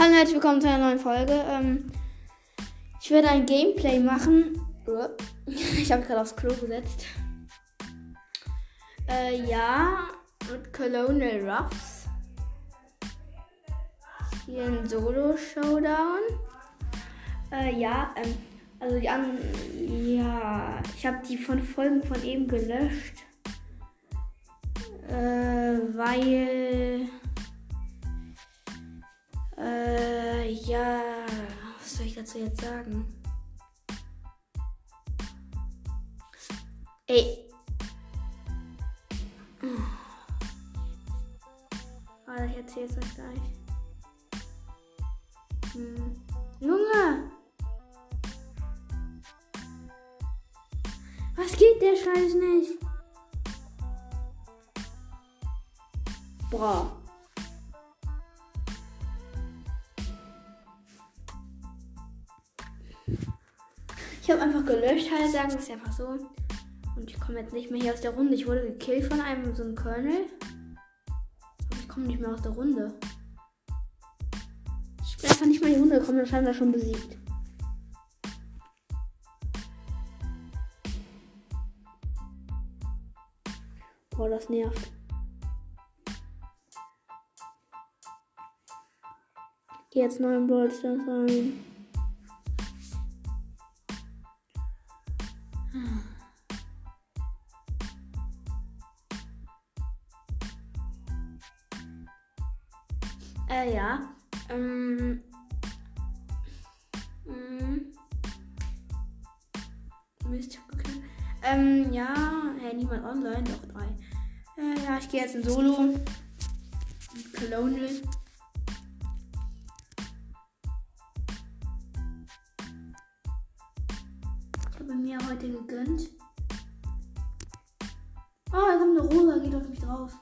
Hallo und herzlich willkommen zu einer neuen Folge. Ähm, ich werde ein Gameplay machen. Ich habe gerade aufs Klo gesetzt. Äh, ja, mit Colonial Ruffs. Hier ein Solo-Showdown. Äh, ja, ähm, also die anderen. Ja, ich habe die von Folgen von eben gelöscht. Äh, weil. Äh, ja, was soll ich dazu jetzt sagen? Ey. Warte, ich erzähle es euch gleich. Hm. Junge! Was geht der Scheiß nicht? Boah. Ich habe einfach gelöscht, halt sagen, ist einfach so. Und ich komme jetzt nicht mehr hier aus der Runde. Ich wurde gekillt von einem so einem Colonel. Aber ich komme nicht mehr aus der Runde. Ich bin einfach nicht mehr in die Runde gekommen und scheinbar schon besiegt. Boah, das nervt. Jetzt neu im Brawl Stars rein. Äh, ja. Ähm. Mm. Mist, okay. Ähm, ja. Hey, niemand online, doch drei. Äh, ja, ich gehe jetzt in Solo. Colonial. Mir heute gegönnt. Ah, oh, da kommt eine Rosa, geht auf mich drauf.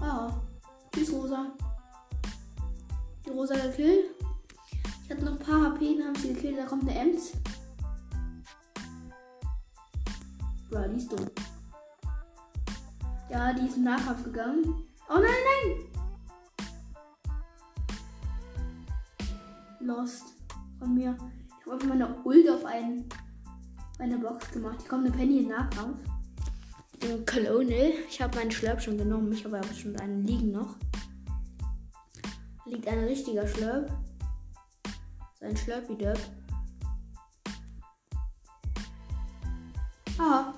Ah, tschüss Rosa. Die Rosa gekillt. Ich hatte noch ein paar HP, dann haben sie gekillt. Da kommt eine Ems. Bro, die ist dumm. Ja, die ist im Nahkampf gegangen. Oh nein, nein! Lost von mir. Ich habe einfach meine Ult auf einen, eine Box gemacht. Ich komme eine Penny in Nahkampf. Den Colonel. Ich habe meinen Schlurp schon genommen. Ich habe aber schon einen liegen noch. Liegt ein richtiger Schlurp. Sein Schlurpy Derp. Ah,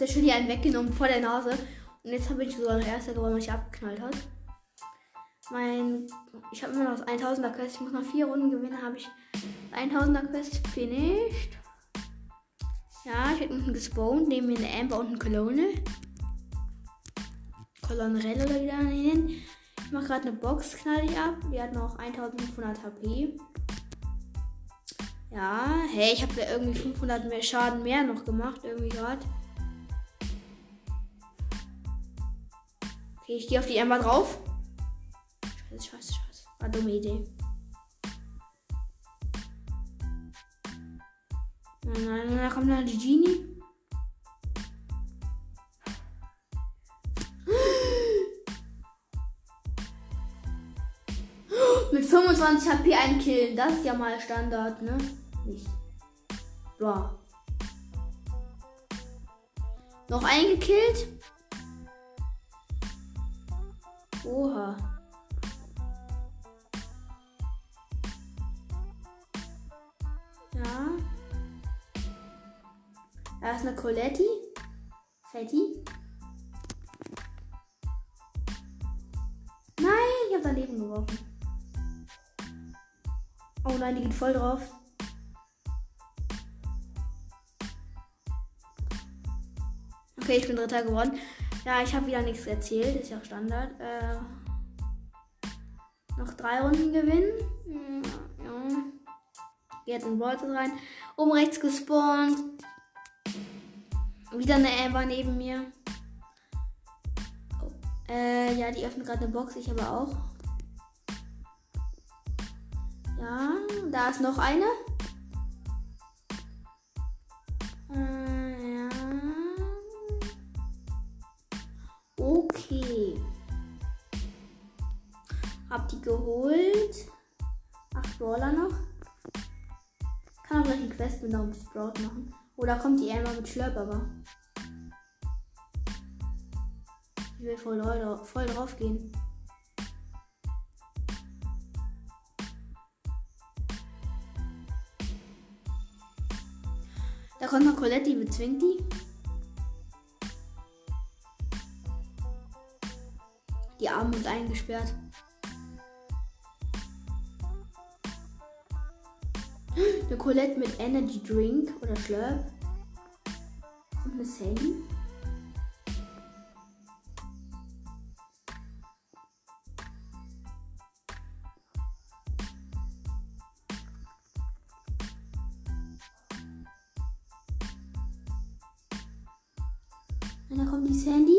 ihr schon hier einen weggenommen vor der Nase. Und jetzt habe ich sogar noch erster geworden, weil ich abgeknallt hat. Mein, ich habe immer noch das 1000er Quest. Ich muss noch vier Runden gewinnen. Habe ich 1000er Quest finished. Ja, ich habe unten gespawnt. Neben mir eine Amber und ein Colonel. Colonel oder wie da nennen. Ich mache gerade eine Box, knall ich ab. Die hat noch 1500 HP. Ja, hey, ich habe da irgendwie 500 mehr Schaden mehr noch gemacht. Irgendwie gerade. Okay, ich gehe auf die Amber drauf. Scheiße, scheiße, scheiße. War dumme Idee. Nein, nein, da kommt noch die Genie. Mit 25 HP einen killen, das ist ja mal Standard, ne? Nicht. Boah. Noch einen gekillt? Oha. Da ist eine Coletti. Fetti. Nein, ich habe daneben geworfen. Oh nein, die geht voll drauf. Okay, ich bin Dritter geworden. Ja, ich habe wieder nichts erzählt. Ist ja auch Standard. Äh, noch drei Runden gewinnen. Ja, ja. Geht in Bolzen rein. Oben rechts gespawnt. Wieder eine Amber neben mir. Oh. Äh, ja, die öffnet gerade eine Box. Ich aber auch. Ja, da ist noch eine. Äh, ja. Okay. Hab die geholt. Acht Brawler noch. Kann auch gleich eine Quest mit einem Sprout machen. Oder kommt die einmal mit Schlurp aber. Ich will voll, voll drauf gehen. Da kommt noch Colette, die bezwingt die. Die Arme sind eingesperrt. Eine Colette mit Energy Drink oder Schlurp. Und eine Sandy. Und dann kommt die Sandy.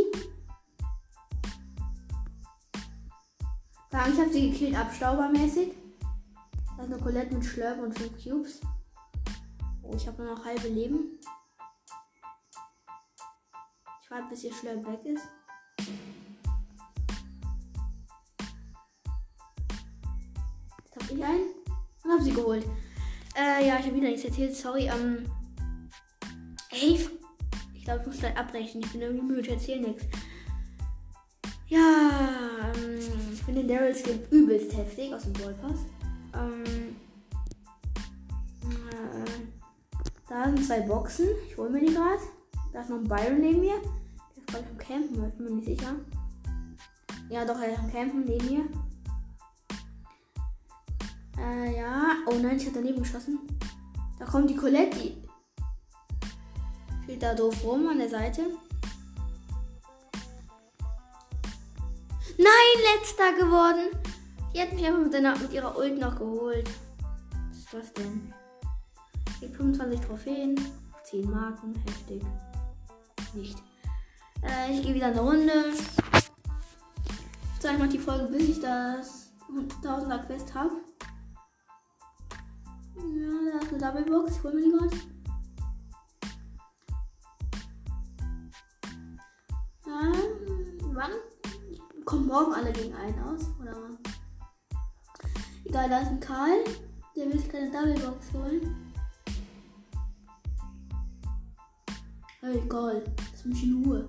Sagen, ich habe sie gekillt, abstaubermäßig. Da ist eine Colette mit Schlurp und 5 Cubes. Oh, ich habe nur noch halbe Leben. Ich warte, bis ihr Schlurp weg ist. Jetzt habe ich einen und habe sie geholt. Äh, ja, ich habe wieder nichts erzählt, sorry. Ähm, hey, ich glaube, ich muss gleich abbrechen. Ich bin irgendwie müde, ich erzähle nichts. Ja, ähm, ich finde den Daryl Skin übelst heftig aus dem Ballpass. Ähm, äh, da sind zwei Boxen. Ich hole mir die gerade. Da ist noch ein Byron neben mir. Der ist gerade am Campen, ich bin mir nicht sicher. Ja, doch, er ist am Campen neben mir. Äh, ja. Oh nein, ich habe daneben geschossen. Da kommt die Colette. Die steht da doof rum an der Seite. Nein, letzter geworden. Die hat mich einfach mit, seiner, mit ihrer Ult noch geholt. Was ist das denn? Ich 25 Trophäen, 10 Marken, heftig. Nicht. Äh, ich gehe wieder eine Runde. Ich zeige mal die Folge, bis ich das 1000er Quest habe. Ja, da ist eine Doublebox. Ich hole mir die gerade. Ja, wann? Kommen morgen alle gegen einen aus? Oder was? Egal, da ist ein Karl. Der will sich keine Doublebox holen. Hey, egal. Lass mich in Ruhe.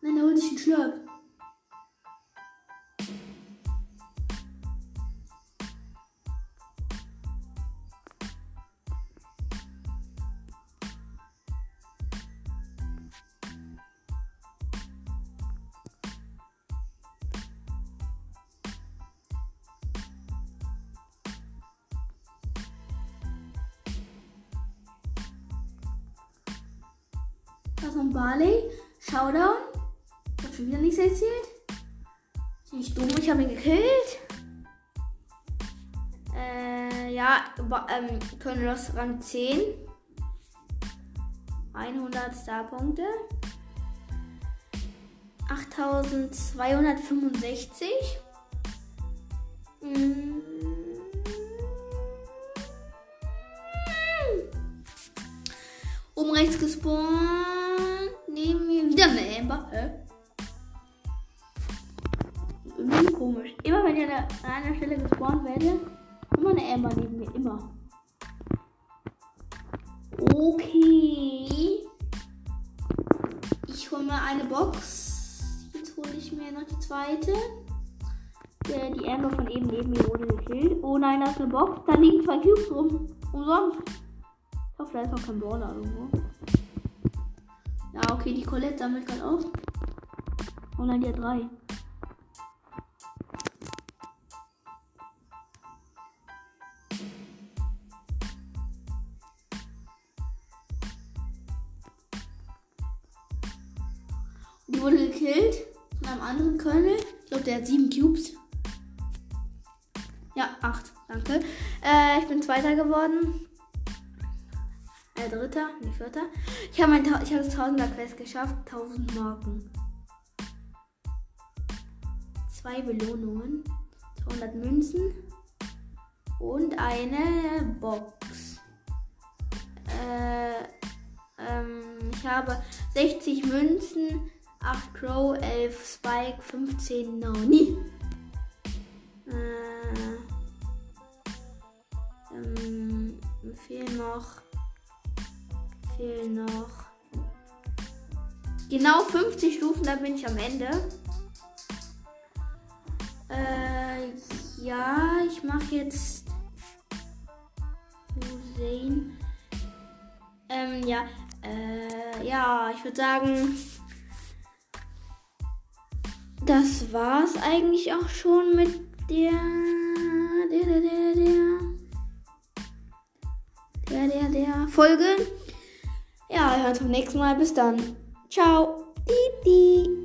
Nein, er holt sich einen Schlurp. Noch ein Barley. Showdown. Ich hab schon wieder nichts erzählt. Bin ich dumm, ich habe ihn gekillt. Äh, ja, ähm, Colonel's Rang 10. 100 Starpunkte. 8265. Mm. Oben rechts gespawnt. Hä? Irgendwie komisch. Immer wenn ich an, einer Stelle gespawnt werde, immer eine Amber neben mir. Immer. Okay. Ich hole mir eine Box. Jetzt hole ich mir noch die zweite. Die Amber von eben neben mir wurde gekillt. Oh nein, da ist eine Box. Da liegen zwei Cubes rum. Umsonst. Ich hoffe, da ist noch kein Brawler irgendwo. Ja, okay, die Colette sammelt gerade auf. Oh nein, die hat drei. Die wurde gekillt von einem anderen Colonel. Ich glaube, der hat sieben Cubes. Ja, acht. Danke. Äh, ich bin Zweiter geworden. Äh, Dritter, nee, Vierter. Ich habe habe das Tausender Quest geschafft. 1000 Marken. Zwei Belohnungen. 200 Münzen. Und eine Box. Äh, ähm, ich habe 60 Münzen, 8 Crow, 11 Spike, 15 Nani. Äh, ähm, fehlen noch. Fehlen noch. Genau 50 Stufen, da bin ich am Ende. Äh, ja, ich mache jetzt Hussein. Ähm, ja, äh, ja, ich würde sagen, das war's eigentlich auch schon mit der, der, der, der, der, der, der, der Folge. Ja, wir hören uns beim nächsten Mal. Bis dann. Ciao. Die.